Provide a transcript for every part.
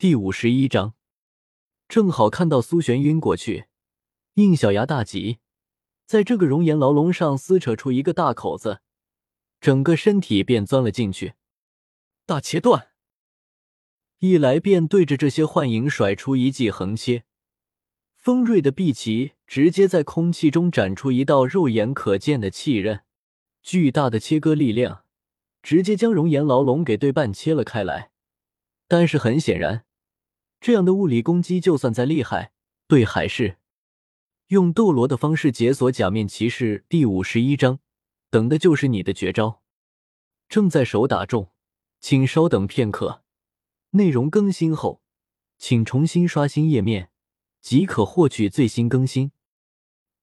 第五十一章，正好看到苏璇晕过去，应小牙大急，在这个熔岩牢笼上撕扯出一个大口子，整个身体便钻了进去。大切断，一来便对着这些幻影甩出一记横切，锋锐的碧旗直接在空气中展出一道肉眼可见的气刃，巨大的切割力量直接将熔岩牢笼给对半切了开来。但是很显然。这样的物理攻击，就算再厉害，对还是用斗罗的方式解锁假面骑士第五十一章，等的就是你的绝招。正在手打中，请稍等片刻。内容更新后，请重新刷新页面，即可获取最新更新。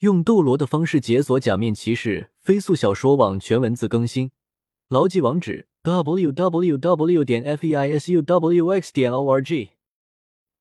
用斗罗的方式解锁假面骑士飞速小说网全文字更新，牢记网址：w w w. 点 f e i s u w x 点 o r g。